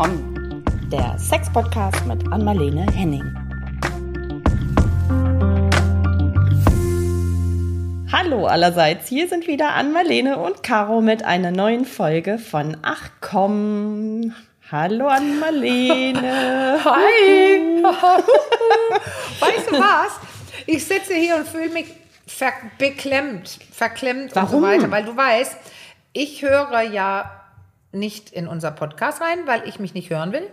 Komm, der Sex-Podcast mit Anmalene Henning. Hallo allerseits, hier sind wieder Anmalene und Caro mit einer neuen Folge von Ach komm. Hallo Anmalene. Hi. weißt du was? Ich sitze hier und fühle mich ver beklemmt, verklemmt Warum? und so weiter, weil du weißt, ich höre ja nicht in unser Podcast rein, weil ich mich nicht hören will.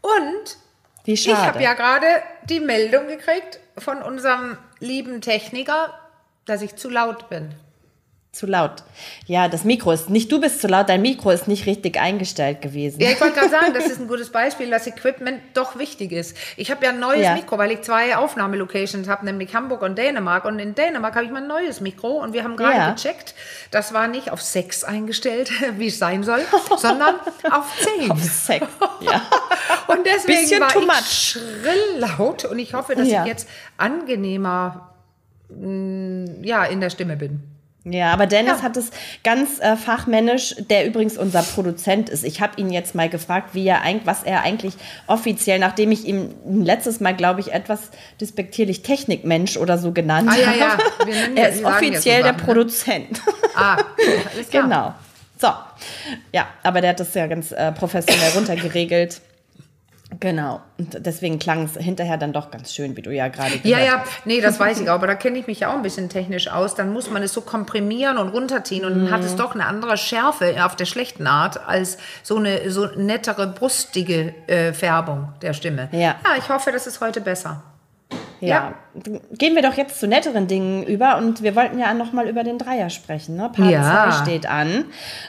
Und Wie ich habe ja gerade die Meldung gekriegt von unserem lieben Techniker, dass ich zu laut bin. Zu laut. Ja, das Mikro ist nicht, du bist zu laut, dein Mikro ist nicht richtig eingestellt gewesen. Ja, ich wollte gerade sagen, das ist ein gutes Beispiel, dass Equipment doch wichtig ist. Ich habe ja ein neues Ja. Mikro, weil ich zwei Aufnahmelocations habe, nämlich Hamburg und Dänemark. Und in Dänemark habe ich mein neues Mikro und wir haben gerade Ja. gecheckt, das war nicht auf 6 eingestellt, wie es sein soll, sondern auf 10. Sex. Ja. Und deswegen Bisschen war ich schrill laut und ich hoffe, dass Ja. ich jetzt angenehmer mh, ja, in der Stimme bin. Ja, aber Dennis Ja. hat es ganz äh, fachmännisch, der übrigens unser Produzent ist. Ich habe ihn jetzt mal gefragt, wie er eigentlich, was er eigentlich offiziell, nachdem ich ihm letztes Mal, glaube ich, etwas despektierlich Technikmensch oder so genannt Ah, ja, habe. ja. Wir nennen er ist offiziell der ne? Produzent. Ah, alles klar. genau. So. Ja, aber der hat das ja ganz äh, professionell runtergeregelt. Genau. Und deswegen klang es hinterher dann doch ganz schön, wie du ja gerade gesagt Ja, hast. ja, nee, das weiß ich auch, aber da kenne ich mich ja auch ein bisschen technisch aus. Dann muss man es so komprimieren und runterziehen und dann hat Mhm. es doch eine andere Schärfe auf der schlechten Art als so eine so nettere, brustige äh, Färbung der Stimme. Ja. ja, ich hoffe, das ist heute besser. Ja. Gehen wir doch jetzt zu netteren Dingen über und wir wollten ja noch mal über den Dreier sprechen. Ne? Part Ja. 2 steht an,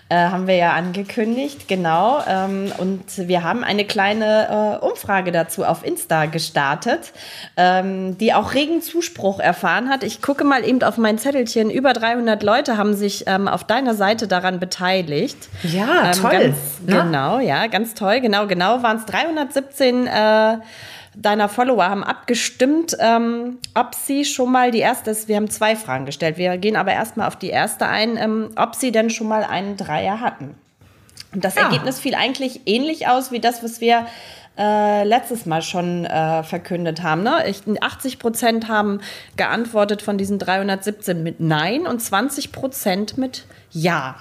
äh, haben wir ja angekündigt, genau. Ähm, und wir haben eine kleine äh, Umfrage dazu auf Insta gestartet, ähm, die auch regen Zuspruch erfahren hat. Ich gucke mal eben auf mein Zettelchen. Über 300 Leute haben sich ähm, auf deiner Seite daran beteiligt. Ja, toll, Ganz, ne? Genau, ja, ganz toll. Genau, genau waren es 317 äh, deiner Follower haben abgestimmt, ähm, ob sie schon mal die erste, wir haben zwei Fragen gestellt, wir gehen aber erstmal auf die erste ein, ähm, ob sie denn schon mal einen Dreier hatten. Und das Ja. Ergebnis fiel eigentlich ähnlich aus wie das, was wir äh, letztes Mal schon äh, verkündet haben. Ne? Ich, 80 Prozent haben geantwortet von diesen 317 mit Nein und 20 Prozent mit Ja.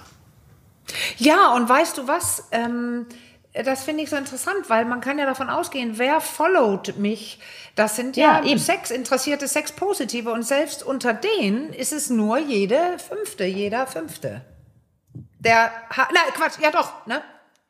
Ja, und weißt du was? Ähm, das finde ich so interessant, weil man kann ja davon ausgehen, wer followt mich? Das sind ja, Ja, eben. sexinteressierte, sexpositive und selbst unter denen ist es nur jede fünfte, jeder fünfte. Der, ha na Quatsch, ja doch, ne?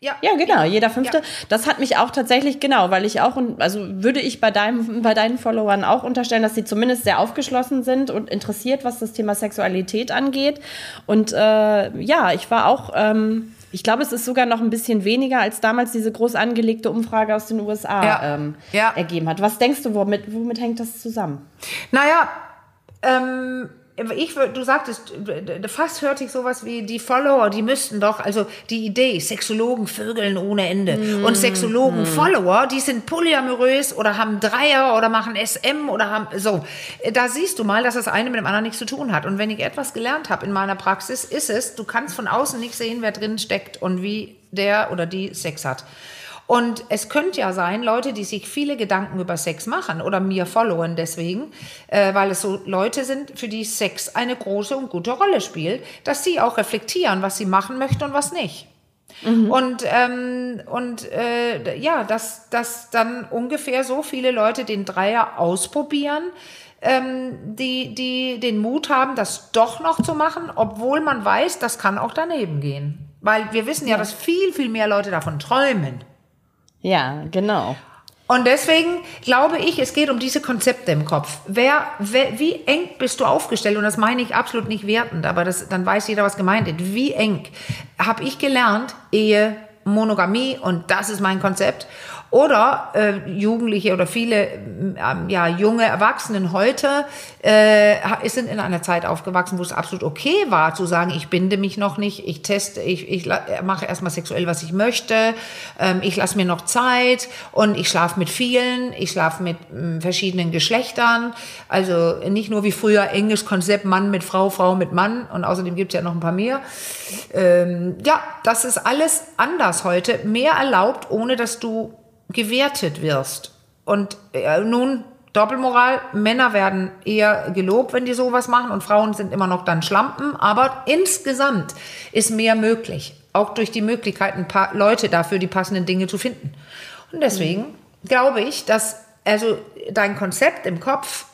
Ja, Ja, genau, jeder fünfte. Ja. Das hat mich auch tatsächlich, genau, weil ich auch, und also würde ich bei, deinem, bei deinen Followern auch unterstellen, dass sie zumindest sehr aufgeschlossen sind und interessiert, was das Thema Sexualität angeht. Und äh, ja, ich war auch, ähm, ich glaube, es ist sogar noch ein bisschen weniger, als damals diese groß angelegte Umfrage aus den USA Ja. Ähm, Ja. ergeben hat. Was denkst du, womit, womit hängt das zusammen? Naja, ähm, ich, du sagtest, fast hörte ich sowas wie, die Follower, die müssten doch, also die Idee, Sexologen vögeln ohne Ende. Und Sexologen-Follower, die sind polyamorös oder haben Dreier oder machen SM oder haben, so. Da siehst du mal, dass das eine mit dem anderen nichts zu tun hat. Und wenn ich etwas gelernt habe in meiner Praxis, ist es, du kannst von außen nicht sehen, wer drin steckt und wie der oder die Sex hat. Und es könnte ja sein, Leute, die sich viele Gedanken über Sex machen oder mir followen deswegen, äh, weil es so Leute sind, für die Sex eine große und gute Rolle spielt, dass sie auch reflektieren, was sie machen möchten und was nicht. Und, ähm, und äh, ja, dass, dass dann ungefähr so viele Leute den Dreier ausprobieren, ähm, die, die den Mut haben, das doch noch zu machen, obwohl man weiß, das kann auch daneben gehen. Weil wir wissen ja, dass viel, viel mehr Leute davon träumen. Ja, genau. Und deswegen glaube ich, es geht um diese Konzepte im Kopf. Wer, wer, wie eng bist du aufgestellt? Und das meine ich absolut nicht wertend, aber das, dann weiß jeder, was gemeint ist. Wie eng habe ich gelernt, Ehe, Monogamie und das ist mein Konzept. Oder äh, Jugendliche oder viele ähm, ja, junge Erwachsenen heute äh, sind in einer Zeit aufgewachsen, wo es absolut okay war, zu sagen, ich binde mich noch nicht, ich teste, ich, ich mache erstmal sexuell, was ich möchte, ähm, ich lasse mir noch Zeit und ich schlafe mit vielen, ich schlafe mit äh, verschiedenen Geschlechtern. Also nicht nur wie früher englisch Konzept Mann mit Frau, Frau mit Mann und außerdem gibt es ja noch ein paar mehr. Ähm, ja, das ist alles anders heute, mehr erlaubt, ohne dass du gewertet wirst. Und äh, nun Doppelmoral, Männer werden eher gelobt, wenn die sowas machen und Frauen sind immer noch dann Schlampen, aber insgesamt ist mehr möglich, auch durch die Möglichkeiten, Leute dafür die passenden Dinge zu finden. Und deswegen mhm. glaube ich, dass also dein Konzept im Kopf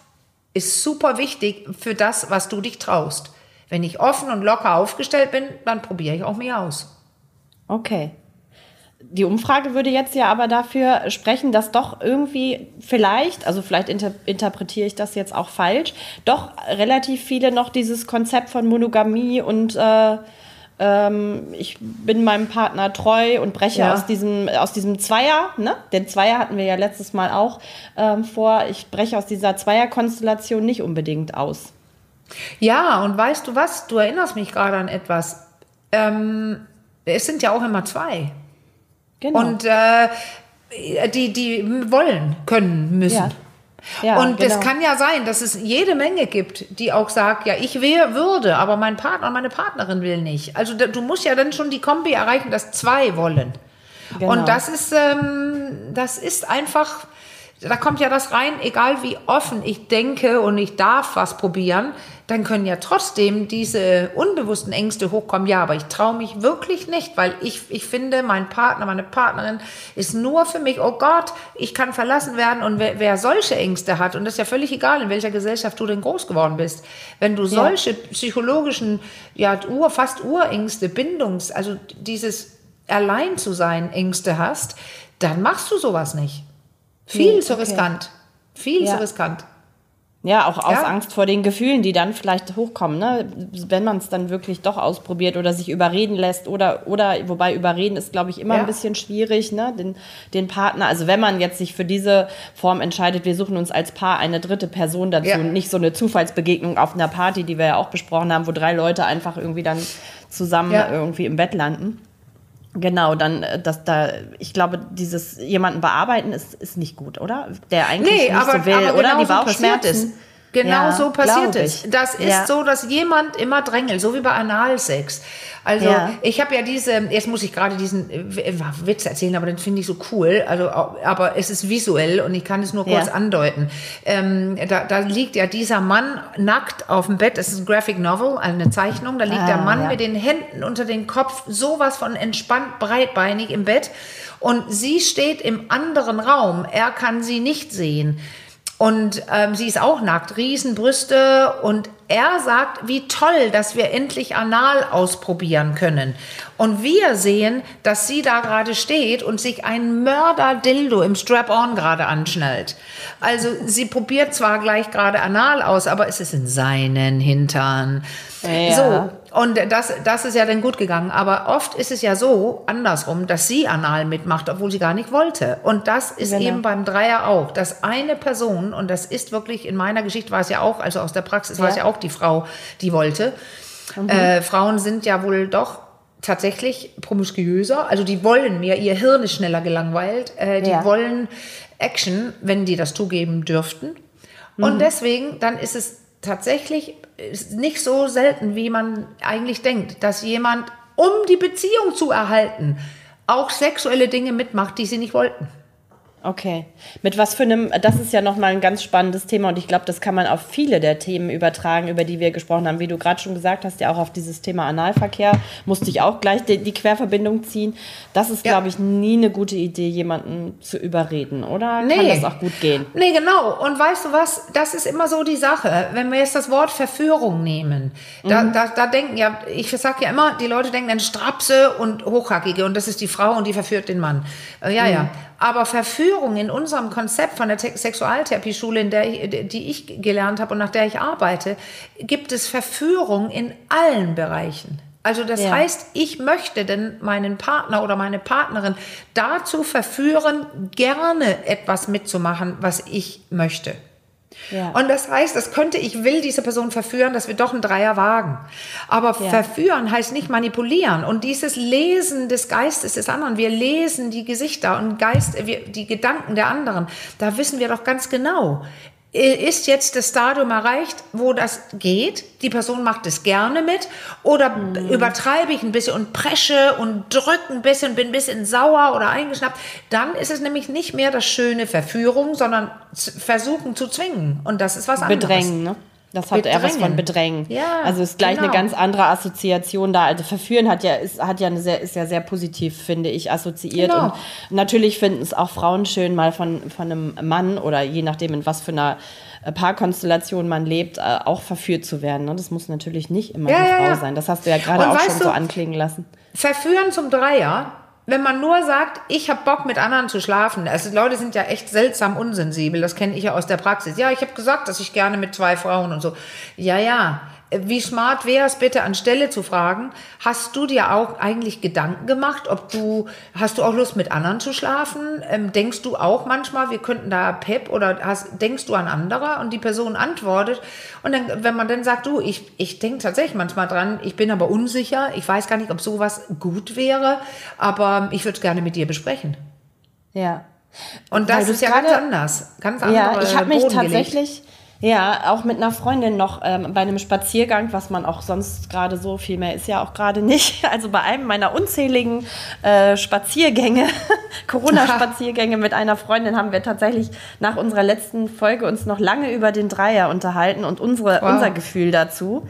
ist super wichtig für das, was du dich traust. Wenn ich offen und locker aufgestellt bin, dann probiere ich auch mehr aus. Okay die Umfrage würde jetzt ja aber dafür sprechen, dass doch irgendwie vielleicht, also vielleicht inter interpretiere ich das jetzt auch falsch, doch relativ viele noch dieses Konzept von Monogamie und äh, ähm, ich bin meinem Partner treu und breche ja. aus, diesem, aus diesem Zweier, ne? den Zweier hatten wir ja letztes Mal auch ähm, vor, ich breche aus dieser Zweierkonstellation nicht unbedingt aus. Ja, und weißt du was, du erinnerst mich gerade an etwas. Ähm, es sind ja auch immer zwei. Genau. Und äh, die, die wollen, können, müssen. Ja. Ja, und genau. es kann ja sein, dass es jede Menge gibt, die auch sagt, ja, ich wäre, würde, aber mein Partner meine Partnerin will nicht. Also du musst ja dann schon die Kombi erreichen, dass zwei wollen. Genau. Und das ist, ähm, das ist einfach, da kommt ja das rein, egal wie offen ich denke und ich darf was probieren, dann können ja trotzdem diese unbewussten Ängste hochkommen. Ja, aber ich traue mich wirklich nicht, weil ich, ich finde, mein Partner, meine Partnerin ist nur für mich, oh Gott, ich kann verlassen werden. Und wer, wer solche Ängste hat, und das ist ja völlig egal, in welcher Gesellschaft du denn groß geworden bist, wenn du solche ja. psychologischen, ja, Ur, fast Urängste, Bindungs, also dieses allein zu sein Ängste hast, dann machst du sowas nicht. Viel nee, zu okay. riskant. Viel ja. zu riskant. Ja, auch aus ja. Angst vor den Gefühlen, die dann vielleicht hochkommen, ne? wenn man es dann wirklich doch ausprobiert oder sich überreden lässt oder, oder wobei überreden ist, glaube ich, immer ja. ein bisschen schwierig, ne? den, den Partner. Also wenn man jetzt sich für diese Form entscheidet, wir suchen uns als Paar eine dritte Person dazu, ja. nicht so eine Zufallsbegegnung auf einer Party, die wir ja auch besprochen haben, wo drei Leute einfach irgendwie dann zusammen irgendwie im Bett landen. Genau, dann, äh, dass da, ich glaube, dieses jemanden bearbeiten ist, ist nicht gut, oder? Der eigentlich nee, nicht aber, so will, aber oder? Genau Die Bauchschmerzen. Genau ja, so passiert es. Das ist ja. so, dass jemand immer drängelt, so wie bei Analsex. Also ja. ich habe ja diese, jetzt muss ich gerade diesen äh, Witz erzählen, aber den finde ich so cool. Also, aber es ist visuell und ich kann es nur kurz andeuten. Ähm, da, da liegt ja dieser Mann nackt auf dem Bett. Es ist ein Graphic Novel, eine Zeichnung. Da liegt ah, der Mann mit den Händen unter den Kopf, sowas von entspannt, breitbeinig im Bett. Und sie steht im anderen Raum. Er kann sie nicht sehen. Und ähm, sie ist auch nackt, Riesenbrüste. Und er sagt, wie toll, dass wir endlich anal ausprobieren können. Und wir sehen, dass sie da gerade steht und sich ein Mörder-Dildo im Strap-on gerade anschnallt. Also sie probiert zwar gleich gerade anal aus, aber es ist in seinen Hintern. Ja. So, und das, das ist ja dann gut gegangen. Aber oft ist es ja so andersrum, dass sie anal mitmacht, obwohl sie gar nicht wollte. Und das ist genau. eben beim Dreier auch, dass eine Person, und das ist wirklich, in meiner Geschichte war es ja auch, also aus der Praxis ja. war es ja auch die Frau, die wollte. Mhm. Äh, Frauen sind ja wohl doch tatsächlich promiskuöser, also die wollen mehr, ihr Hirn ist schneller gelangweilt, äh, die ja. wollen Action, wenn die das zugeben dürften. Mhm. Und deswegen, dann ist es tatsächlich nicht so selten, wie man eigentlich denkt, dass jemand, um die Beziehung zu erhalten, auch sexuelle Dinge mitmacht, die sie nicht wollten. Okay. Mit was für einem, das ist ja nochmal ein ganz spannendes Thema und ich glaube, das kann man auf viele der Themen übertragen, über die wir gesprochen haben. Wie du gerade schon gesagt hast, ja auch auf dieses Thema Analverkehr musste ich auch gleich die, die Querverbindung ziehen. Das ist, ja. glaube ich, nie eine gute Idee, jemanden zu überreden, oder? Nee. Kann das auch gut gehen? Nee, genau. Und weißt du was? Das ist immer so die Sache. Wenn wir jetzt das Wort Verführung nehmen, da, mhm. da, da denken ja, ich sage ja immer, die Leute denken an Strapse und Hochhackige und das ist die Frau und die verführt den Mann. Äh, ja, mhm. ja. Aber Verführung in unserem Konzept von der Sexualtherapieschule, in der ich, die ich gelernt habe und nach der ich arbeite, gibt es Verführung in allen Bereichen. Also das Ja. heißt, ich möchte denn meinen Partner oder meine Partnerin dazu verführen, gerne etwas mitzumachen, was ich möchte. Ja. Und das heißt, das könnte, ich will diese Person verführen, dass wir doch einen Dreier wagen. Aber Ja. verführen heißt nicht manipulieren. Und dieses Lesen des Geistes des anderen, wir lesen die Gesichter und Geist, wir, die Gedanken der anderen, da wissen wir doch ganz genau, ist jetzt das Stadium erreicht, wo das geht, die Person macht es gerne mit, oder Mhm. übertreibe ich ein bisschen und presche und drücke ein bisschen, bin ein bisschen sauer oder eingeschnappt, dann ist es nämlich nicht mehr das schöne Verführung, sondern versuchen zu zwingen. Und das ist was anderes. Bedrängen, ne? Das hat eher was von Bedrängen. Bedrängen. Ja, also ist gleich eine genau. ganz andere Assoziation da. Also verführen hat ja, ist, hat ja eine sehr, ist ja sehr positiv, finde ich, assoziiert. Genau. Und natürlich finden es auch Frauen schön, mal von, von einem Mann oder je nachdem, in was für einer äh, Paarkonstellation man lebt, äh, auch verführt zu werden. Ne? Das muss natürlich nicht immer Ja, ja, Frau ja. sein. Das hast du ja gerade auch schon du- so anklingen lassen. Verführen zum Dreier, wenn man nur sagt, ich habe Bock mit anderen zu schlafen. Also Leute sind ja echt seltsam unsensibel, das kenne ich ja aus der Praxis. Ja, ich habe gesagt, dass ich gerne mit zwei Frauen und so. Ja, ja. Wie smart wäre es bitte anstelle zu fragen, hast du dir auch eigentlich Gedanken gemacht, ob du, hast du auch Lust mit anderen zu schlafen? Ähm, denkst du auch manchmal, wir könnten da Pep oder hast, denkst du an andere? Und die Person antwortet. Und dann, wenn man dann sagt, du, ich, ich denke tatsächlich manchmal dran, ich bin aber unsicher, ich weiß gar nicht, ob sowas gut wäre, aber ich würde es gerne mit dir besprechen. Ja. Und das ist ja ganz anders. Ganz andere Ja, ich habe mich Boden gelegt. Ja, auch mit einer Freundin noch ähm, bei einem Spaziergang, was man auch sonst gerade so viel mehr ist ja auch gerade nicht. Also bei einem meiner unzähligen äh, Spaziergänge, Corona-Spaziergänge mit einer Freundin haben wir tatsächlich nach unserer letzten Folge uns noch lange über den Dreier unterhalten und unsere, Wow. unser Gefühl dazu.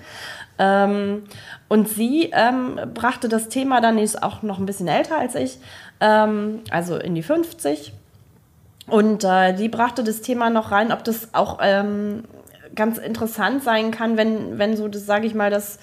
Ähm, und sie ähm, brachte das Thema dann, die ist auch noch ein bisschen älter als ich, ähm, also in die 50. Und äh, die brachte das Thema noch rein, ob das auch ähm, ganz interessant sein kann, wenn, wenn so, das sage ich mal, das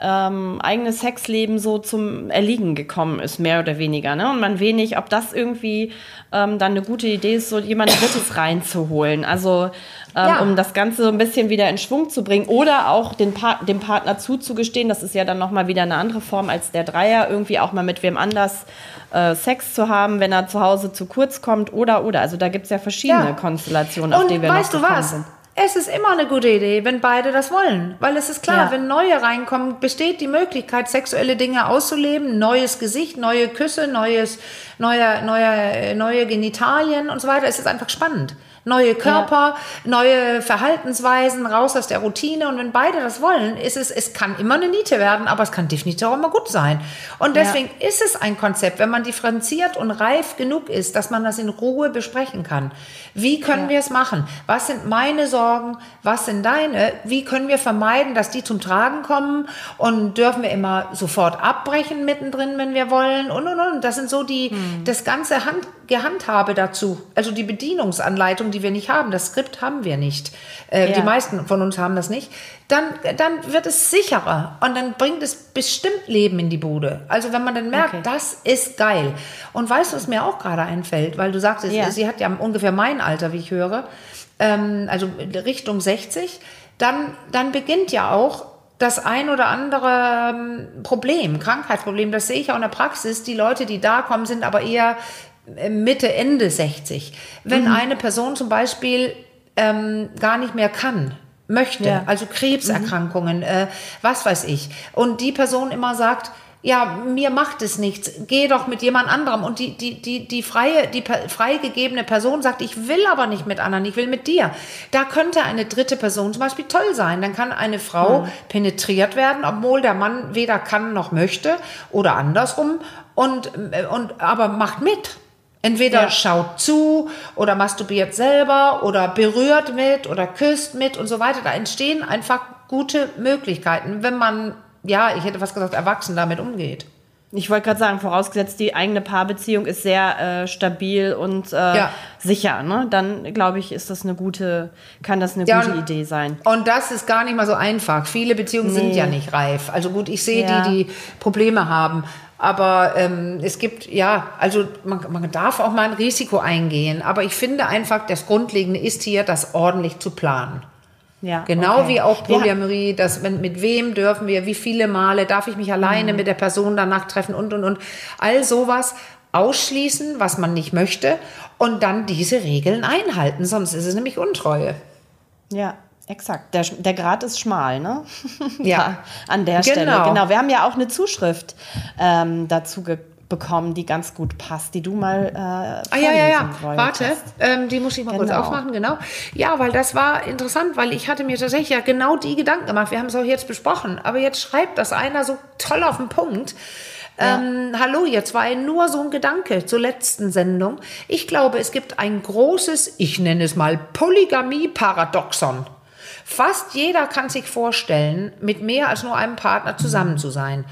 ähm, eigene Sexleben so zum Erliegen gekommen ist, mehr oder weniger. Ne? Und man wenig, ob das irgendwie ähm, dann eine gute Idee ist, so jemand Drittes reinzuholen. Also ähm, Ja. um das Ganze so ein bisschen wieder in Schwung zu bringen oder auch den pa dem Partner zuzugestehen, das ist ja dann nochmal wieder eine andere Form als der Dreier, irgendwie auch mal mit wem anders äh, Sex zu haben, wenn er zu Hause zu kurz kommt oder oder. Also da gibt es ja verschiedene Ja. Konstellationen, auf Und die wir weißt noch du was? sind. Es ist immer eine gute Idee, wenn beide das wollen. Weil es ist klar, Ja. wenn neue reinkommen, besteht die Möglichkeit, sexuelle Dinge auszuleben, neues Gesicht, neue Küsse, neues, neue, neue, neue Genitalien und so weiter. Es ist einfach spannend. Neue Körper, neue Verhaltensweisen, raus aus der Routine. Und wenn beide das wollen, ist es, es kann immer eine Niete werden, aber es kann definitiv auch immer gut sein. Und Ja. deswegen ist es ein Konzept, wenn man differenziert und reif genug ist, dass man das in Ruhe besprechen kann. Wie können Ja. wir es machen? Was sind meine Sorgen? Was sind deine? Wie können wir vermeiden, dass die zum Tragen kommen? Und dürfen wir immer sofort abbrechen mittendrin, wenn wir wollen? Und, und, und. Das sind so die, Hm. das ganze Hand, Gehandhabe dazu. Also die Bedienungsanleitung, die wir nicht haben. Das Skript haben wir nicht. Äh, Ja. Die meisten von uns haben das nicht. Dann, dann wird es sicherer und dann bringt es bestimmt Leben in die Bude. Also wenn man dann merkt, Okay. das ist geil. Und weißt du, was mir auch gerade einfällt? Weil du sagtest, Ja. sie hat ja ungefähr mein Alter, wie ich höre, ähm, also Richtung 60. Dann, dann beginnt ja auch das ein oder andere ähm, Problem, Krankheitsproblem. Das sehe ich auch in der Praxis. Die Leute, die da kommen, sind aber eher Mitte, Ende 60. Wenn Mhm. eine Person zum Beispiel ähm, gar nicht mehr kann, möchte, Ja. also Krebserkrankungen, äh, was weiß ich, und die Person immer sagt, ja, mir macht es nichts, geh doch mit jemand anderem. Und die, die, die, die freie, die freigegebene Person sagt, ich will aber nicht mit anderen, ich will mit dir. Da könnte eine dritte Person zum Beispiel toll sein. Dann kann eine Frau penetriert werden, obwohl der Mann weder kann noch möchte oder andersrum und, äh, und aber macht mit. Entweder Ja. schaut zu oder masturbiert selber oder berührt mit oder küsst mit und so weiter. Da entstehen einfach gute Möglichkeiten, wenn man, ja, ich hätte fast gesagt, erwachsen damit umgeht. Ich wollte gerade sagen, vorausgesetzt, die eigene Paarbeziehung ist sehr äh, stabil und äh, Ja. sicher, ne? Dann glaube ich, ist das eine gute, kann das eine Ja, gute und- Idee sein. Und das ist gar nicht mal so einfach. Viele Beziehungen sind Nee. ja nicht reif. Also gut, ich sehe Ja. die, die Probleme haben. Aber ähm, es gibt, ja, also man, man darf auch mal ein Risiko eingehen. Aber ich finde einfach, das Grundlegende ist hier, das ordentlich zu planen. Ja, genau okay. wie auch Polyamorie, ja. dass mit, mit wem dürfen wir, wie viele Male darf ich mich alleine mhm. mit der Person danach treffen und und und all sowas ausschließen, was man nicht möchte und dann diese Regeln einhalten, sonst ist es nämlich Untreue. Ja, Exakt, der, der Grad ist schmal, ne? Ja. an der genau. Stelle. Genau. Wir haben ja auch eine Zuschrift ähm, dazu bekommen, die ganz gut passt, die du mal äh, Ah ja, ja, ja. Warte, ähm, die muss ich mal genau. kurz aufmachen, genau. Ja, weil das war interessant, weil ich hatte mir tatsächlich ja genau die Gedanken gemacht. Wir haben es auch jetzt besprochen, aber jetzt schreibt das einer so toll auf den Punkt. Ja. Ähm, hallo, jetzt war nur so ein Gedanke zur letzten Sendung. Ich glaube, es gibt ein großes, ich nenne es mal Polygamie-Paradoxon. Fast jeder kann sich vorstellen, mit mehr als nur einem Partner zusammen zu sein.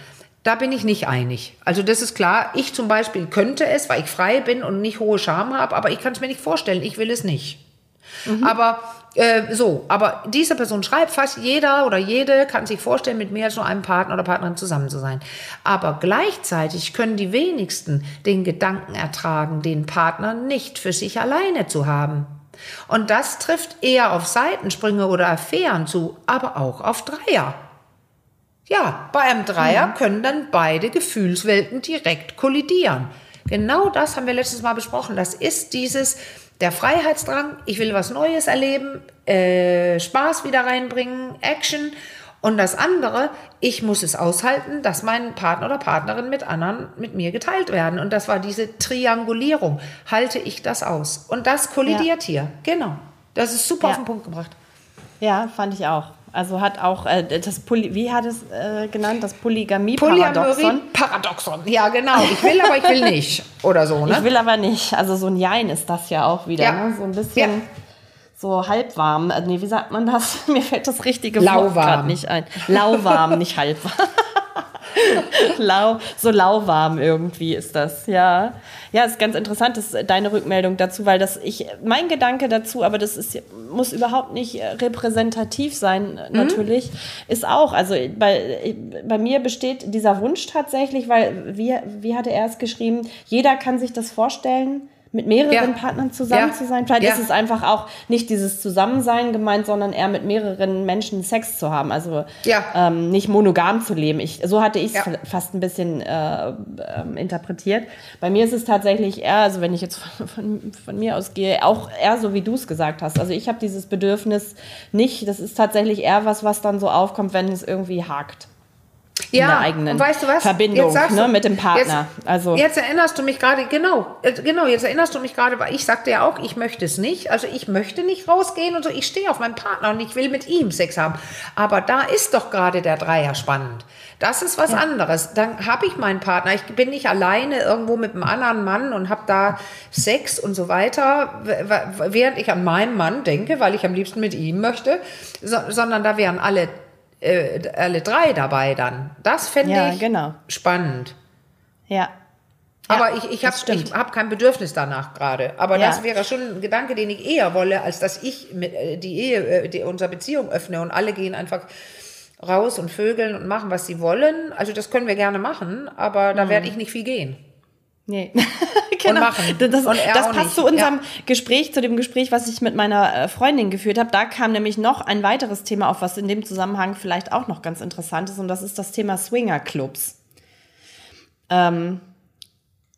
Da bin ich nicht einig. Also das ist klar. Ich zum Beispiel könnte es, weil ich frei bin und nicht hohe Scham habe, aber ich kann es mir nicht vorstellen. Ich will es nicht. Mhm. Aber äh, so, aber diese Person schreibt, fast jeder oder jede kann sich vorstellen, mit mehr als nur einem Partner oder Partnerin zusammen zu sein. Aber gleichzeitig können die wenigsten den Gedanken ertragen, den Partner nicht für sich alleine zu haben. Und das trifft eher auf Seitensprünge oder Affären zu, aber auch auf Dreier. Ja, bei einem Dreier mhm. können dann beide Gefühlswelten direkt kollidieren. Genau das haben wir letztes Mal besprochen. Das ist dieses, der Freiheitsdrang, ich will was Neues erleben, äh, Spaß wieder reinbringen, Action. Und das andere, ich muss es aushalten, dass mein Partner oder Partnerin mit anderen mit mir geteilt werden. Und das war diese Triangulierung. Halte ich das aus? Und das kollidiert ja. hier. Genau. Das ist super ja. auf den Punkt gebracht. Ja, fand ich auch. Also hat auch äh, das Poly, wie hat es äh, genannt, das Polygamie-Paradoxon? Paradoxon, ja genau. Ich will, aber ich will nicht. Oder so, ne? Ich will aber nicht. Also so ein Jein ist das ja auch wieder. Ja. Ne? So ein bisschen. Ja so halbwarm. Äh, nee, wie sagt man das? Mir fällt das richtige Wort gerade nicht ein. Lauwarm, nicht halbwarm. Lau, so lauwarm irgendwie ist das, ja. Ja, ist ganz interessant, dass deine Rückmeldung dazu, weil das ich, mein Gedanke dazu, aber das ist, muss überhaupt nicht repräsentativ sein, mhm. natürlich, ist auch, also bei, bei mir besteht dieser Wunsch tatsächlich, weil, wie, wie hatte er es geschrieben, jeder kann sich das vorstellen, mit mehreren ja. Partnern zusammen ja. zu sein. Vielleicht ja. ist es einfach auch nicht dieses Zusammensein gemeint, sondern eher mit mehreren Menschen Sex zu haben. Also ähm, nicht monogam zu leben. Ich, so hatte ich es fast ein bisschen äh, äh, interpretiert. Bei mir ist es tatsächlich eher, also wenn ich jetzt von, von, von mir ausgehe, auch eher so, wie du es gesagt hast. Also ich habe dieses Bedürfnis nicht. Das ist tatsächlich eher was, was dann so aufkommt, wenn es irgendwie hakt ja, in der eigenen weißt du was? Verbindung ne, du, mit dem Partner. Jetzt, also jetzt erinnerst du mich gerade, genau, äh, genau, jetzt erinnerst du mich gerade, weil ich sagte ja auch, ich möchte es nicht. Also ich möchte nicht rausgehen und so, ich stehe auf meinen Partner und ich will mit ihm Sex haben. Aber da ist doch gerade der Dreier spannend. Das ist was ja. anderes. Dann habe ich meinen Partner. Ich bin nicht alleine irgendwo mit einem anderen Mann und habe da Sex und so weiter, während ich an meinen Mann denke, weil ich am liebsten mit ihm möchte, so, sondern da wären alle äh, alle drei dabei dann. Das fände ja, ich genau. spannend. Ja. Aber ja, ich, ich habe hab kein Bedürfnis danach gerade. Aber ja. das wäre schon ein Gedanke, den ich eher wolle, als dass ich mit, äh, die Ehe, äh, die, unsere Beziehung öffne und alle gehen einfach raus und vögeln und machen, was sie wollen. Also das können wir gerne machen, aber da mhm. werde ich nicht viel gehen. Nee. genau. machen. Das, das passt zu unserem ja. Gespräch, zu dem Gespräch, was ich mit meiner äh, Freundin geführt habe. Da kam nämlich noch ein weiteres Thema auf, was in dem Zusammenhang vielleicht auch noch ganz interessant ist. Und das ist das Thema Swingerclubs. Ähm,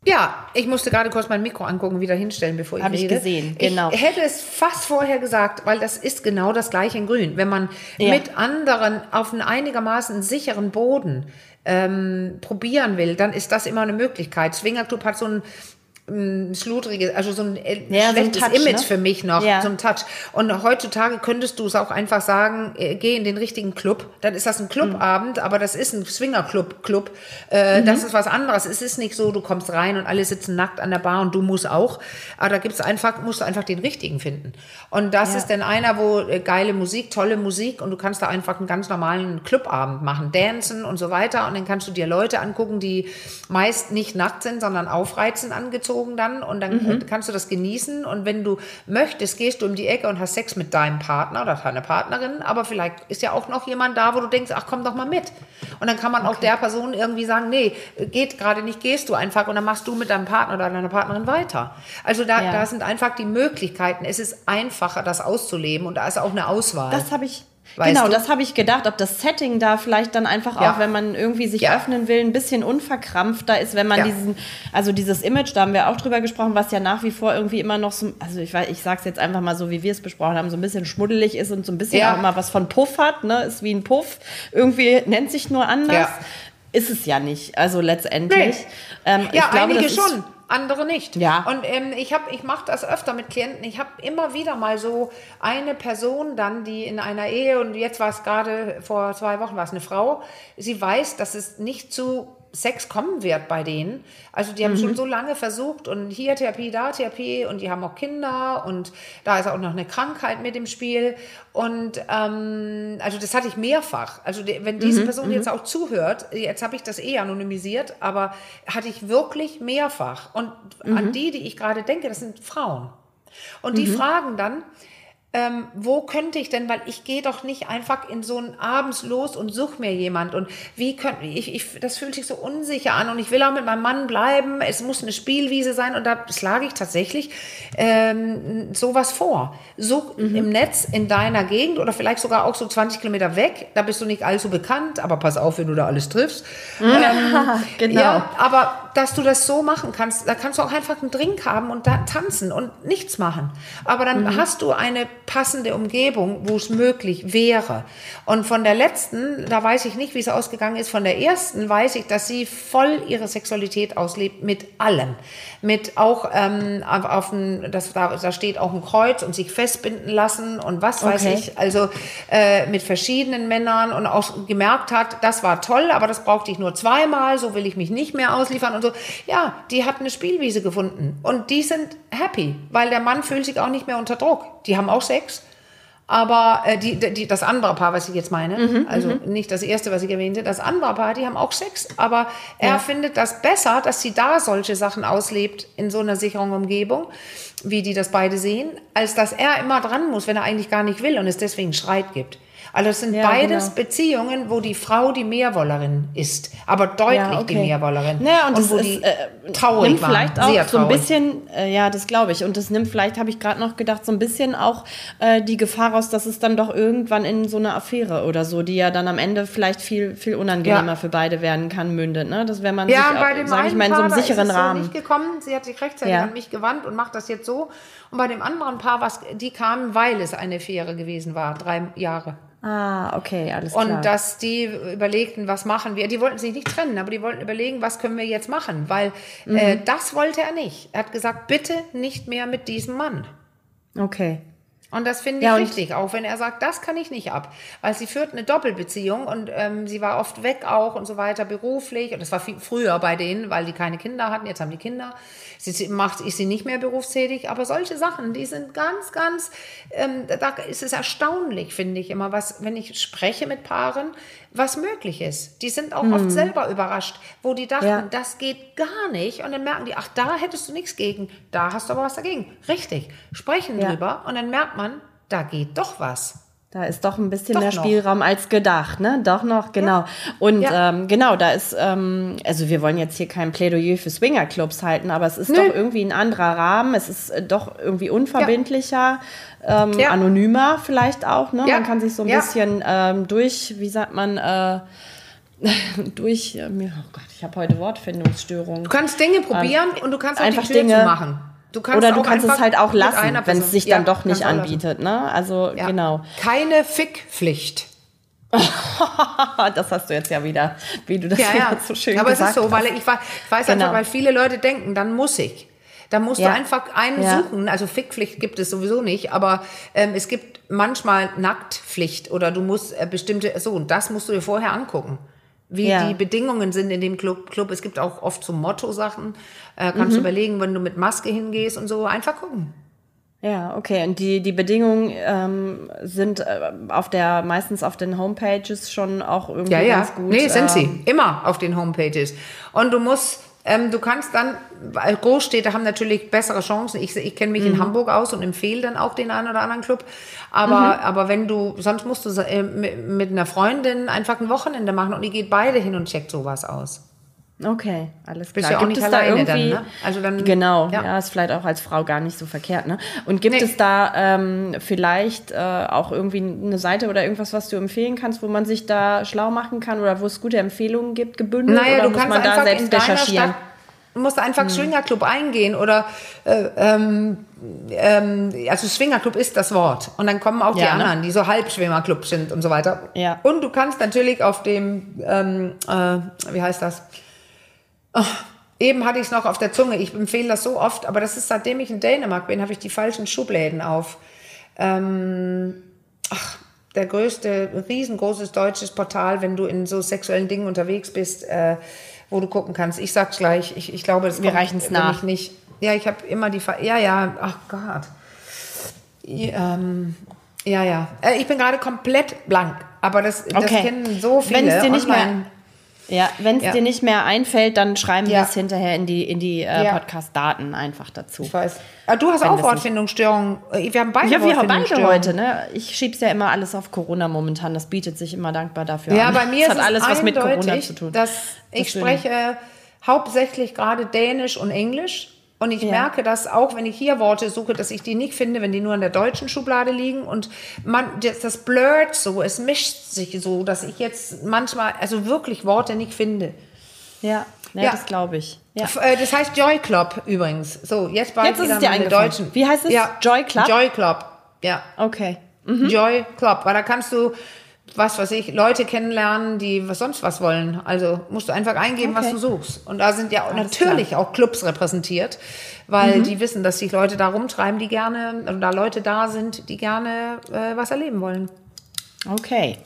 ja, ich musste gerade kurz mein Mikro angucken, wieder hinstellen, bevor ich Hab rede. Habe ich gesehen, genau. Ich hätte es fast vorher gesagt, weil das ist genau das gleiche in Grün. Wenn man ja. mit anderen auf einen einigermaßen sicheren Boden ähm, probieren will, dann ist das immer eine Möglichkeit. Swingerclub hat so ein ein schludriges, also so ein äh, ja, schlechtes so ein Touch, Image ne? für mich noch, ja. so ein Touch. Und heutzutage könntest du es auch einfach sagen, äh, geh in den richtigen Club. Dann ist das ein Clubabend, mhm. aber das ist ein Swingerclub. Club. Äh, mhm. Das ist was anderes. Es ist nicht so, du kommst rein und alle sitzen nackt an der Bar und du musst auch. Aber da gibt's einfach, musst du einfach den richtigen finden. Und das ja. ist dann einer, wo äh, geile Musik, tolle Musik und du kannst da einfach einen ganz normalen Clubabend machen, dancen und so weiter. Und dann kannst du dir Leute angucken, die meist nicht nackt sind, sondern aufreizend angezogen ausgezogen dann und dann äh, kannst du das genießen. Und wenn du möchtest, gehst du um die Ecke und hast Sex mit deinem Partner oder deiner Partnerin. Aber vielleicht ist ja auch noch jemand da, wo du denkst, ach komm doch mal mit. Und dann kann man auch der Person irgendwie sagen, nee, geht gerade nicht, gehst du einfach und dann machst du mit deinem Partner oder deiner Partnerin weiter. Also da, Ja. da sind einfach die Möglichkeiten. Es ist einfacher, das auszuleben und da ist auch eine Auswahl. Das habe ich. Genau, du? das habe ich gedacht, ob das Setting da vielleicht dann einfach Ja. auch, wenn man irgendwie sich Ja. öffnen will, ein bisschen unverkrampfter ist, wenn man Ja. diesen, also dieses Image, da haben wir auch drüber gesprochen, was ja nach wie vor irgendwie immer noch so, also ich weiß, ich sag's jetzt einfach mal so, wie wir es besprochen haben, so ein bisschen schmuddelig ist und so ein bisschen auch immer was von Puff hat, ne, ist wie ein Puff, irgendwie nennt sich nur anders. Ist es ja nicht, also letztendlich. Nee. Ähm, Ja, ich glaube, einige schon, andere nicht. Ja. Und ähm, ich habe, ich mache das öfter mit Klienten. Ich habe immer wieder mal so eine Person dann, die in einer Ehe und jetzt war es gerade vor zwei Wochen war es eine Frau. Sie weiß, dass es nicht zu Sex kommen wird bei denen. Also die haben schon so lange versucht und hier Therapie, da Therapie und die haben auch Kinder und da ist auch noch eine Krankheit mit im Spiel. Und ähm, also das hatte ich mehrfach. Also die, wenn diese Person jetzt auch zuhört, jetzt habe ich das eh anonymisiert, aber hatte ich wirklich mehrfach. Und an die, die ich gerade denke, das sind Frauen. Und die fragen dann, ähm, wo könnte ich denn, weil ich gehe doch nicht einfach in so ein abends los und suche mir jemand. Und wie könnte ich, ich, das fühlt sich so unsicher an. Und ich will auch mit meinem Mann bleiben, es muss eine Spielwiese sein. Und da schlage ich tatsächlich ähm, sowas vor. Such im Netz in deiner Gegend oder vielleicht sogar auch so 20 Kilometer weg, da bist du nicht allzu bekannt, aber pass auf, wenn du da alles triffst. genau. Ja, aber dass du das so machen kannst, da kannst du auch einfach einen Drink haben und da tanzen und nichts machen. Aber dann Mhm. hast du eine passende Umgebung, wo es möglich wäre. Und von der letzten, da weiß ich nicht, wie es ausgegangen ist, von der ersten weiß ich, dass sie voll ihre Sexualität auslebt mit allem. Mit auch ähm, auf, auf ein, das, da, da steht auch ein Kreuz und sich festbinden lassen und was weiß Okay. ich. Also äh, mit verschiedenen Männern und auch gemerkt hat, das war toll, aber das brauchte ich nur zweimal, so will ich mich nicht mehr ausliefern und so. Ja, die hat eine Spielwiese gefunden und die sind happy, weil der Mann fühlt sich auch nicht mehr unter Druck. Die haben auch Sex. Aber äh, die, die, das andere Paar, was ich jetzt meine, also nicht das erste, was ich erwähnte, das andere Paar, die haben auch Sex. Aber er findet das besser, dass sie da solche Sachen auslebt in so einer sicheren Umgebung, wie die das beide sehen, als dass er immer dran muss, wenn er eigentlich gar nicht will und es deswegen Streit gibt. Also es sind Ja, beides genau. Beziehungen, wo die Frau die Mehrwollerin ist, aber deutlich Ja, okay. die Mehrwollerin. Naja, und, wo das die ist, äh, traurig nimmt waren, vielleicht auch so ein bisschen, äh, ja, das glaube ich. Und das nimmt vielleicht, habe ich gerade noch gedacht, so ein bisschen auch äh, die Gefahr raus, dass es dann doch irgendwann in so eine Affäre oder so, die ja dann am Ende vielleicht viel, viel unangenehmer Ja. für beide werden kann, mündet. Ne? Das wäre man Ja, sich, bei dem sage ich mal, in so Paar, einem ist sicheren es so Rahmen. nicht gekommen. Sie hat sich rechtzeitig Ja. an mich gewandt und macht das jetzt so. Und bei dem anderen Paar, was, die kamen, weil es eine Affäre gewesen war, drei Jahre. Ah, okay, alles Und klar. dass die überlegten, was machen wir. Die wollten sich nicht trennen, aber die wollten überlegen, was können wir jetzt machen. Weil äh, Mhm. das wollte er nicht. Er hat gesagt, bitte nicht mehr mit diesem Mann. okay. Und das finde ich Ja, richtig, auch wenn er sagt, das kann ich nicht ab. Weil sie führt eine Doppelbeziehung und ähm, sie war oft weg auch und so weiter beruflich. Und das war viel früher bei denen, weil die keine Kinder hatten. Jetzt haben die Kinder. Sie sie macht, ist sie nicht mehr berufstätig. Aber solche Sachen, die sind ganz, ganz, ähm, da ist es erstaunlich, finde ich immer, was, wenn ich spreche mit Paaren, was möglich ist. Die sind auch oft selber überrascht, wo die dachten, Ja. das geht gar nicht. Und dann merken die, ach, da hättest du nichts gegen, da hast du aber was dagegen. Richtig. Sprechen Ja. drüber und dann merkt man, da geht doch was. Da ist doch ein bisschen Doch mehr noch. Spielraum als gedacht, ne? Doch noch, genau. Und Ja. ähm, genau, da ist, ähm, also wir wollen jetzt hier kein Plädoyer für Swingerclubs halten, aber es ist Nö. doch irgendwie ein anderer Rahmen. Es ist äh, doch irgendwie unverbindlicher, ähm, Ja. anonymer vielleicht auch, ne? Ja. Man kann sich so ein Ja. bisschen ähm, durch, wie sagt man, äh, durch, äh, oh Gott, ich habe heute Wortfindungsstörungen. Du kannst Dinge probieren und du kannst auch einfach die Tür Dinge- zumachen. Du kannst Oder du kannst es halt auch lassen, wenn es sich Ja, dann doch nicht anbietet, ne? Also Ja. genau. Keine Fickpflicht. das hast du jetzt ja wieder, wie du das Ja, ja. so schön Aber gesagt es ist so, weil hast. ich, weiß Genau. einfach, weil viele Leute denken, dann muss ich. Da musst Ja. du einfach einen Ja. suchen. Also Fickpflicht gibt es sowieso nicht, aber ähm, es gibt manchmal Nacktpflicht oder du musst äh, bestimmte, so, und das musst du dir vorher angucken. Wie Ja. die Bedingungen sind in dem Club. Club. Es gibt auch oft so Motto-Sachen. Äh, kannst du Mhm. überlegen, wenn du mit Maske hingehst und so, einfach gucken. Ja, okay. Und die, die Bedingungen ähm, sind äh, auf der, meistens auf den Homepages schon auch irgendwie Ja, ja. ganz gut. nee, sind ähm, sie. Immer auf den Homepages. Und du musst Ähm, du kannst dann, Großstädte haben natürlich bessere Chancen. Ich, ich kenne mich in Hamburg aus und empfehle dann auch den einen oder anderen Club. Aber, aber wenn du, sonst musst du äh, mit, mit einer Freundin einfach ein Wochenende machen und ihr geht beide hin und checkt sowas aus. Okay, alles Bist klar. ja auch nicht alleine dann, ne? Also dann, genau, ja. ja. ist vielleicht auch als Frau gar nicht so verkehrt, ne? Und gibt Nee. es da ähm, vielleicht äh, auch irgendwie eine Seite oder irgendwas, was du empfehlen kannst, wo man sich da schlau machen kann oder wo es gute Empfehlungen gibt, gebündelt? Naja, oder du muss kannst man da selbst recherchieren? Stadt, du musst einfach Swingerclub eingehen oder äh, ähm, ähm, also Swingerclub ist das Wort und dann kommen auch die Ja, ne? anderen, die so Halbschwimmerclub sind und so weiter. Ja. Und du kannst natürlich auf dem, ähm, äh, wie heißt das? Oh, eben hatte ich es noch auf der Zunge. Ich empfehle das so oft, aber das ist seitdem ich in Dänemark bin, habe ich die falschen Schubläden auf. Ähm, ach, der größte, riesengroßes deutsches Portal, wenn du in so sexuellen Dingen unterwegs bist, äh, wo du gucken kannst. Ich sag's gleich. Ich, ich glaube, das Wir reichen's nämlich nach. nicht. Ja, ich habe immer die. Ver ja, ja. Ach Gott. Ja, ähm, ja, ja. Äh, ich bin gerade komplett blank. Aber das, das Okay. kennen so viele. Wenn es dir nicht mehr, online. Ja, wenn es Ja. dir nicht mehr einfällt, dann schreiben wir Ja. es hinterher in die in die äh, Ja. Podcast-Daten einfach dazu. Ich weiß. Ah, du hast Wenn auch Wortfindungsstörungen. Äh, Wir haben beide Ja, wir haben beide heute, ne? Ich schieb's ja immer alles auf Corona momentan. Das bietet sich immer dankbar dafür Ja, an. bei mir das ist hat alles es was mit Corona zu tun. dass ich spreche hauptsächlich gerade Dänisch und Englisch. Und ich Ja. merke, dass auch wenn ich hier Worte suche, dass ich die nicht finde, wenn die nur in der deutschen Schublade liegen. Und man, das, das blurrt so, es mischt sich so, dass ich jetzt manchmal, also wirklich Worte nicht finde. Ja, ja, Ja. das glaube ich. Ja. Äh, Das heißt Joy Club übrigens. So, jetzt bald Jetzt ist wieder es deutschen. Wie heißt es? Ja. Joy Club? Joy Club, ja. Okay. Joy Club, weil da kannst du, was weiß ich, Leute kennenlernen, die was sonst was wollen. Also musst du einfach eingeben, was Okay. du suchst. Und da sind ja Alles natürlich auch Clubs repräsentiert, weil die wissen, dass sich Leute da rumtreiben, die gerne, und da Leute da sind, die gerne äh, was erleben wollen. Okay.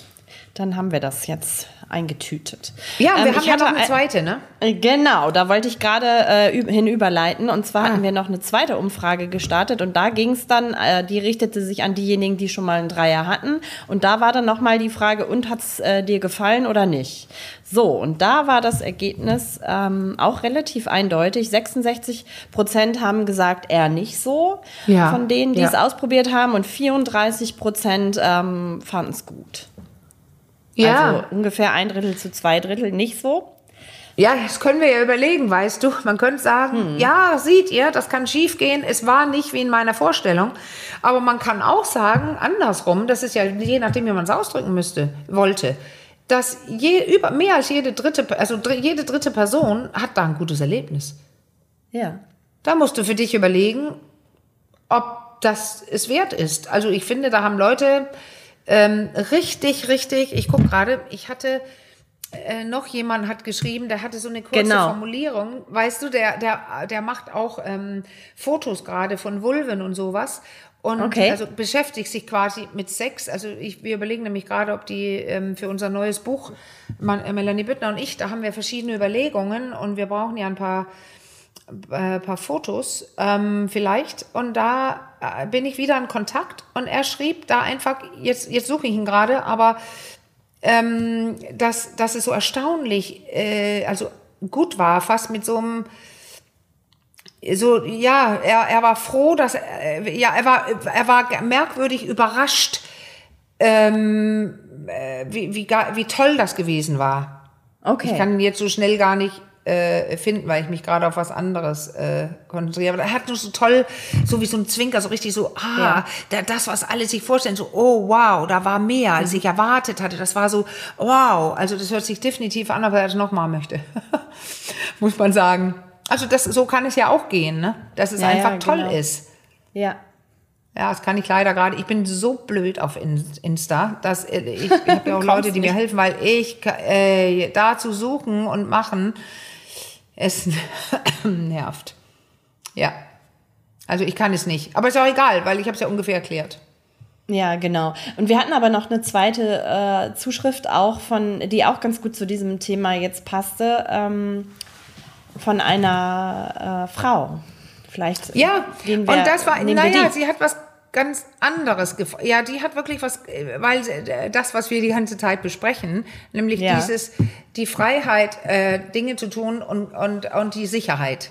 Dann haben wir das jetzt eingetütet. Ja, Ähm, wir haben ich ja hatte noch eine ein- zweite, ne? Äh, Genau, da wollte ich gerade äh, üb- hinüberleiten. Und zwar Ah. hatten wir noch eine zweite Umfrage gestartet und da ging es dann, äh, die richtete sich an diejenigen, die schon mal einen Dreier hatten. Und da war dann nochmal die Frage, und hat es äh, dir gefallen oder nicht? So, und da war das Ergebnis ähm, auch relativ eindeutig. 66 Prozent haben gesagt, eher nicht so, Ja, von denen, die ja. es ausprobiert haben. Und 34 Prozent ähm, fanden es gut. Also ungefähr ein Drittel zu zwei Drittel nicht so. Ja, das können wir ja überlegen, weißt du. Man könnte sagen, ja, seht ihr, das kann schiefgehen. Es war nicht wie in meiner Vorstellung. Aber man kann auch sagen, andersrum, das ist ja je nachdem, wie man es ausdrücken müsste, wollte, dass je, über, mehr als jede dritte, also jede dritte Person hat da ein gutes Erlebnis. Ja. Da musst du für dich überlegen, ob das es wert ist. Also ich finde, da haben Leute ähm, richtig, richtig, ich gucke gerade, ich hatte äh, noch jemand hat geschrieben, der hatte so eine kurze Genau. Formulierung, weißt du, der, der, der macht auch ähm, Fotos gerade von Vulven und sowas. Und Okay. also beschäftigt sich quasi mit Sex. Also ich, wir überlegen nämlich gerade, ob die ähm, für unser neues Buch, Man, äh, Melanie Büttner und ich, da haben wir verschiedene Überlegungen und wir brauchen ja ein paar äh, paar Fotos ähm, vielleicht und da äh, bin ich wieder in Kontakt und er schrieb da einfach, jetzt, jetzt suche ich ihn gerade, aber ähm, dass, dass es so erstaunlich, äh, also gut war, fast mit so einem so ja, er, er war froh, dass er, ja, er war er war merkwürdig überrascht, ähm, äh, wie, wie, wie toll das gewesen war. Okay. Ich kann ihn jetzt so schnell gar nicht äh, finden, weil ich mich gerade auf was anderes äh, konzentriere. Aber er hat nur so toll, so wie so ein Zwinker, so richtig so, ah, Ja. da, das, was alle sich vorstellen, so, oh wow, da war mehr, als ich erwartet hatte. Das war so, wow. Also das hört sich definitiv an, ob er das nochmal möchte. Muss man sagen. Also das, so kann es ja auch gehen, ne? Dass es Ja, ja, einfach toll genau. ist. Ja. Ja, das kann ich leider gerade. Ich bin so blöd auf In- Insta, dass äh, ich, ich habe ja auch Leute, die mir helfen, weil ich äh, da zu suchen und machen, es nervt. Ja. Also ich kann es nicht. Aber ist auch egal, weil ich habe es ja ungefähr erklärt. Ja, genau. Und wir hatten aber noch eine zweite äh, Zuschrift auch von, die auch ganz gut zu diesem Thema jetzt passte, ähm, von einer äh, Frau. Vielleicht Ja, und das war, naja, sie hat was ganz anderes. gef- Ja, die hat wirklich was, äh, weil äh, das, was wir die ganze Zeit besprechen, nämlich Ja. dieses, die Freiheit, äh, Dinge zu tun und, und, und die Sicherheit.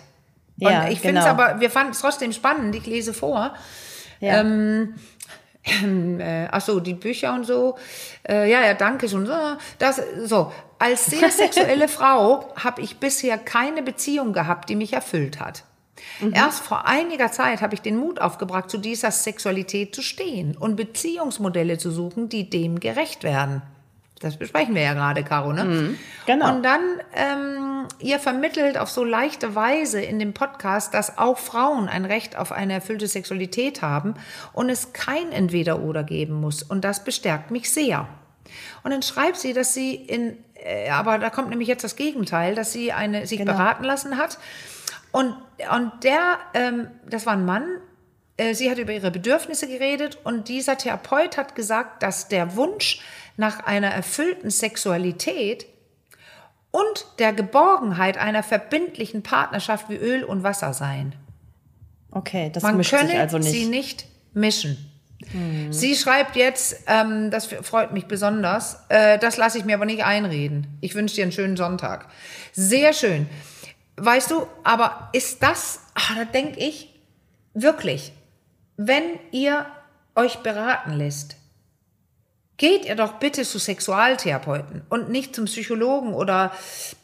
Ja, und ich finde es genau. aber, wir fanden es trotzdem spannend. Ich lese vor. Ja. Äh, ach so, die Bücher und so. Äh, ja, ja, danke schon. So, Das, so. Als sehr sexuelle Frau habe ich bisher keine Beziehung gehabt, die mich erfüllt hat. Erst vor einiger Zeit habe ich den Mut aufgebracht, zu dieser Sexualität zu stehen und Beziehungsmodelle zu suchen, die dem gerecht werden. Das besprechen wir ja gerade, Caro, ne? genau. Und dann, ähm, ihr vermittelt auf so leichte Weise in dem Podcast, dass auch Frauen ein Recht auf eine erfüllte Sexualität haben und es kein Entweder-Oder geben muss. Und das bestärkt mich sehr. Und dann schreibt sie, dass sie in, äh, aber da kommt nämlich jetzt das Gegenteil, dass sie eine, sich Genau. beraten lassen hat. Und, und der, ähm, das war ein Mann, äh, sie hat über ihre Bedürfnisse geredet und dieser Therapeut hat gesagt, dass der Wunsch nach einer erfüllten Sexualität und der Geborgenheit einer verbindlichen Partnerschaft wie Öl und Wasser seien. Okay, das Man mischt könne sich also nicht. sie nicht mischen. Sie schreibt jetzt, ähm, das freut mich besonders, äh, das lasse ich mir aber nicht einreden. Ich wünsche dir einen schönen Sonntag. Sehr schön. Weißt du, aber ist das, ah, da denke ich, wirklich, wenn ihr euch beraten lässt, geht ihr doch bitte zu Sexualtherapeuten und nicht zum Psychologen oder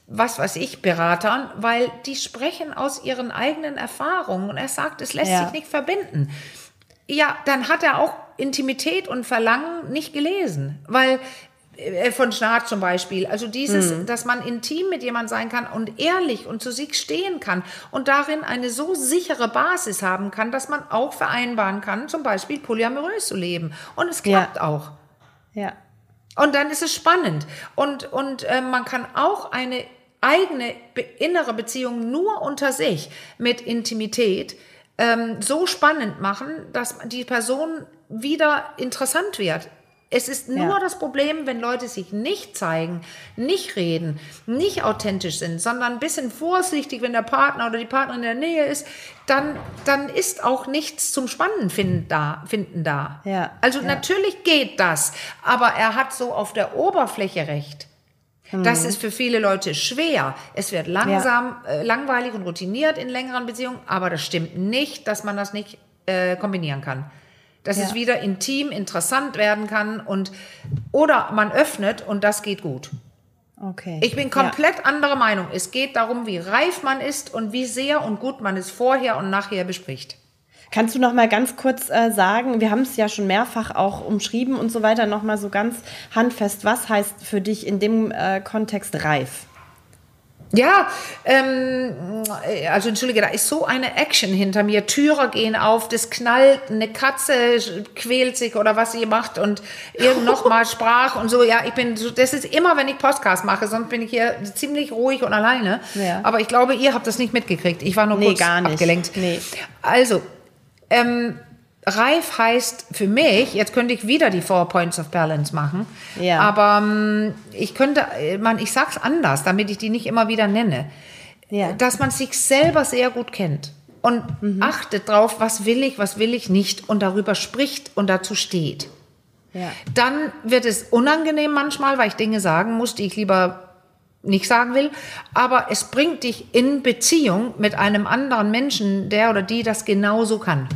was weiß ich, Beratern, weil die sprechen aus ihren eigenen Erfahrungen und er sagt, es lässt Ja. sich nicht verbinden. Ja, dann hat er auch Intimität und Verlangen nicht gelesen, weil von Schnarch zum Beispiel, also dieses, dass man intim mit jemand sein kann und ehrlich und zu sich stehen kann und darin eine so sichere Basis haben kann, dass man auch vereinbaren kann, zum Beispiel polyamorös zu leben. Und es Ja. klappt auch. Ja. Und dann ist es spannend. Und, und äh, man kann auch eine eigene innere Beziehung nur unter sich mit Intimität ähm, so spannend machen, dass die Person wieder interessant wird. Es ist nur Ja. das Problem, wenn Leute sich nicht zeigen, nicht reden, nicht authentisch sind, sondern ein bisschen vorsichtig, wenn der Partner oder die Partnerin in der Nähe ist, dann, dann ist auch nichts zum Spannen finden da. Finden da. Ja, Also ja. natürlich geht das, aber er hat so auf der Oberfläche recht. Das ist für viele Leute schwer. Es wird langsam, äh, langweilig und routiniert in längeren Beziehungen, aber das stimmt nicht, dass man das nicht äh, kombinieren kann. Dass Ja. es wieder intim, interessant werden kann und oder man öffnet und das geht gut. Okay. Ich bin komplett anderer Meinung. Es geht darum, wie reif man ist und wie sehr und gut man es vorher und nachher bespricht. Kannst du noch mal ganz kurz äh, sagen, wir haben es ja schon mehrfach auch umschrieben und so weiter, noch mal so ganz handfest, was heißt für dich in dem äh, Kontext reif? Ja, ähm, also entschuldige, da ist so eine Action hinter mir. Türe gehen auf, das knallt, eine Katze quält sich oder was sie macht und irgend noch mal sprach und so. Ja, ich bin, so, das ist immer, wenn ich Podcast mache, sonst bin ich hier ziemlich ruhig und alleine. Ja. Aber ich glaube, ihr habt das nicht mitgekriegt. Ich war nur Nee, kurz gar nicht. abgelenkt. Nee. Also, ähm, reif heißt für mich, jetzt könnte ich wieder die Four Points of Balance machen, Ja. aber ähm, ich könnte, äh, man, ich sag's anders, damit ich die nicht immer wieder nenne, Ja. dass man sich selber sehr gut kennt und achtet drauf, was will ich, was will ich nicht und darüber spricht und dazu steht. Ja. Dann wird es unangenehm manchmal, weil ich Dinge sagen muss, die ich lieber nicht sagen will. Aber es bringt dich in Beziehung mit einem anderen Menschen, der oder die das genauso kann.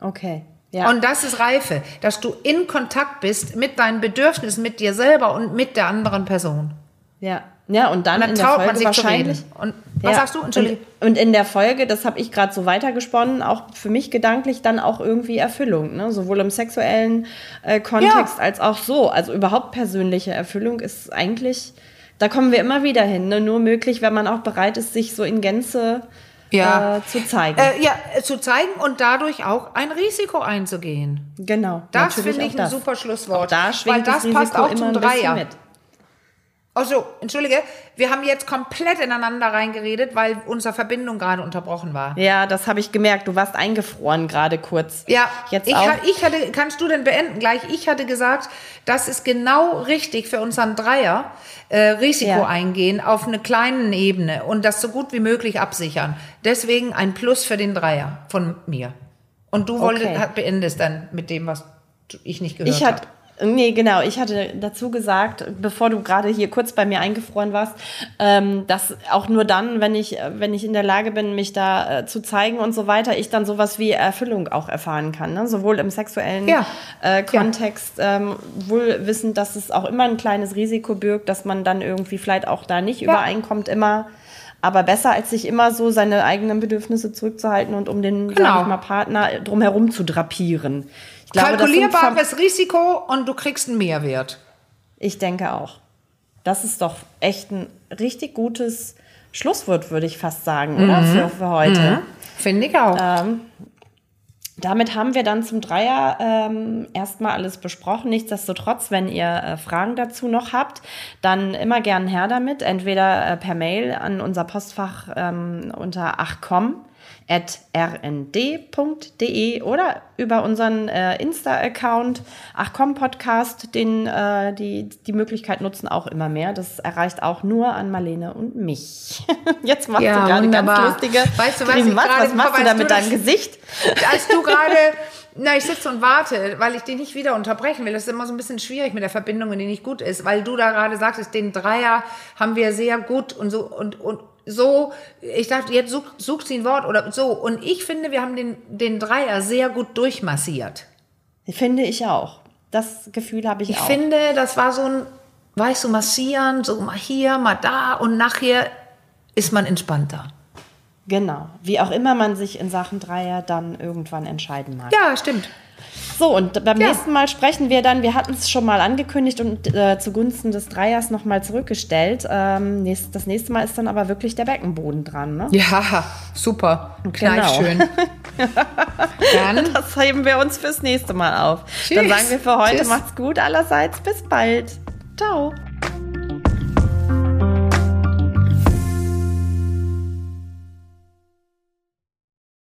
Okay. Ja. Und das ist Reife, dass du in Kontakt bist mit deinen Bedürfnissen, mit dir selber und mit der anderen Person. ja. Ja, und dann, Und dann in der Folge man sich wahrscheinlich. Und was Ja, sagst du? Entschuldige. Und, und in der Folge, das habe ich gerade so weitergesponnen, auch für mich gedanklich dann auch irgendwie Erfüllung, ne? sowohl im sexuellen äh, Kontext Ja. als auch so. Also überhaupt persönliche Erfüllung ist eigentlich, da kommen wir immer wieder hin, ne? nur möglich, wenn man auch bereit ist, sich so in Gänze Ja. äh, zu zeigen. Äh, ja, äh, zu zeigen und dadurch auch ein Risiko einzugehen. genau. Das finde ich ein das. super Schlusswort. Auch da schwingt weil das das passt auch zum Dreier. mit. Also, entschuldige, wir haben jetzt komplett ineinander reingeredet, weil unsere Verbindung gerade unterbrochen war. Ja, das habe ich gemerkt. Du warst eingefroren gerade kurz. Ja, jetzt ich, auch. ich hatte, kannst du denn beenden gleich? Ich hatte gesagt, das ist genau richtig für unseren Dreier, äh, Risiko Ja. eingehen auf einer kleinen Ebene und das so gut wie möglich absichern. Deswegen ein Plus für den Dreier von mir. Und du wolltest, Okay. hat- beendest dann mit dem, was ich nicht gehört Ich habe. Nee, genau, ich hatte dazu gesagt, bevor du gerade hier kurz bei mir eingefroren warst, ähm, dass auch nur dann, wenn ich, wenn ich in der Lage bin, mich da äh, zu zeigen und so weiter, ich dann sowas wie Erfüllung auch erfahren kann. Ne? Sowohl im sexuellen Ja. äh, Kontext, ähm, wohl wissend, dass es auch immer ein kleines Risiko birgt, dass man dann irgendwie vielleicht auch da nicht übereinkommt, immer. Aber besser, als sich immer so seine eigenen Bedürfnisse zurückzuhalten und um den, Genau. sag ich mal, Partner drumherum zu drapieren. Glaube, Kalkulierbares Risiko und du kriegst einen Mehrwert. ich denke auch. Das ist doch echt ein richtig gutes Schlusswort, würde ich fast sagen, oder? Für, für heute. Finde ich auch. Ähm, damit haben wir dann zum Dreier ähm, erstmal alles besprochen. Nichtsdestotrotz, wenn ihr äh, Fragen dazu noch habt, dann immer gern her damit. Entweder äh, per Mail an unser Postfach ähm, unter achcom rnd.de oder über unseren äh, Insta-Account Achcom Podcast, den äh, die die Möglichkeit nutzen auch immer mehr. Das erreicht auch nur an Marlene und mich. Jetzt machst Ja, du gerade ganz lustige Weißt du, was Grimassen. gerade- was machst du da mit deinem Gesicht? Als du gerade, na, ich sitze und warte, weil ich dich nicht wieder unterbrechen will. Das ist immer so ein bisschen schwierig mit der Verbindung, wenn die nicht gut ist, weil du da gerade sagtest, den Dreier haben wir sehr gut und so und, und so. Ich dachte, jetzt such, sucht sie ein Wort oder so. Und ich finde, wir haben den, den Dreier sehr gut durchmassiert. Finde ich auch. Das Gefühl habe ich, Ich auch. finde, das war so ein, weißt du, massieren, so mal hier, mal da und nachher ist man entspannter. Genau. Wie auch immer man sich in Sachen Dreier dann irgendwann entscheiden mag. Ja, stimmt. So, und beim Ja. nächsten Mal sprechen wir dann, wir hatten es schon mal angekündigt und äh, zugunsten des Dreiers nochmal zurückgestellt. Ähm, nächst, das nächste Mal ist dann aber wirklich der Beckenboden dran. Ne? Ja, super. Genau. schön. Dann Das heben wir uns fürs nächste Mal auf. Tschüss. Dann sagen wir für heute, Tschüss. macht's gut allerseits. Bis bald. Ciao.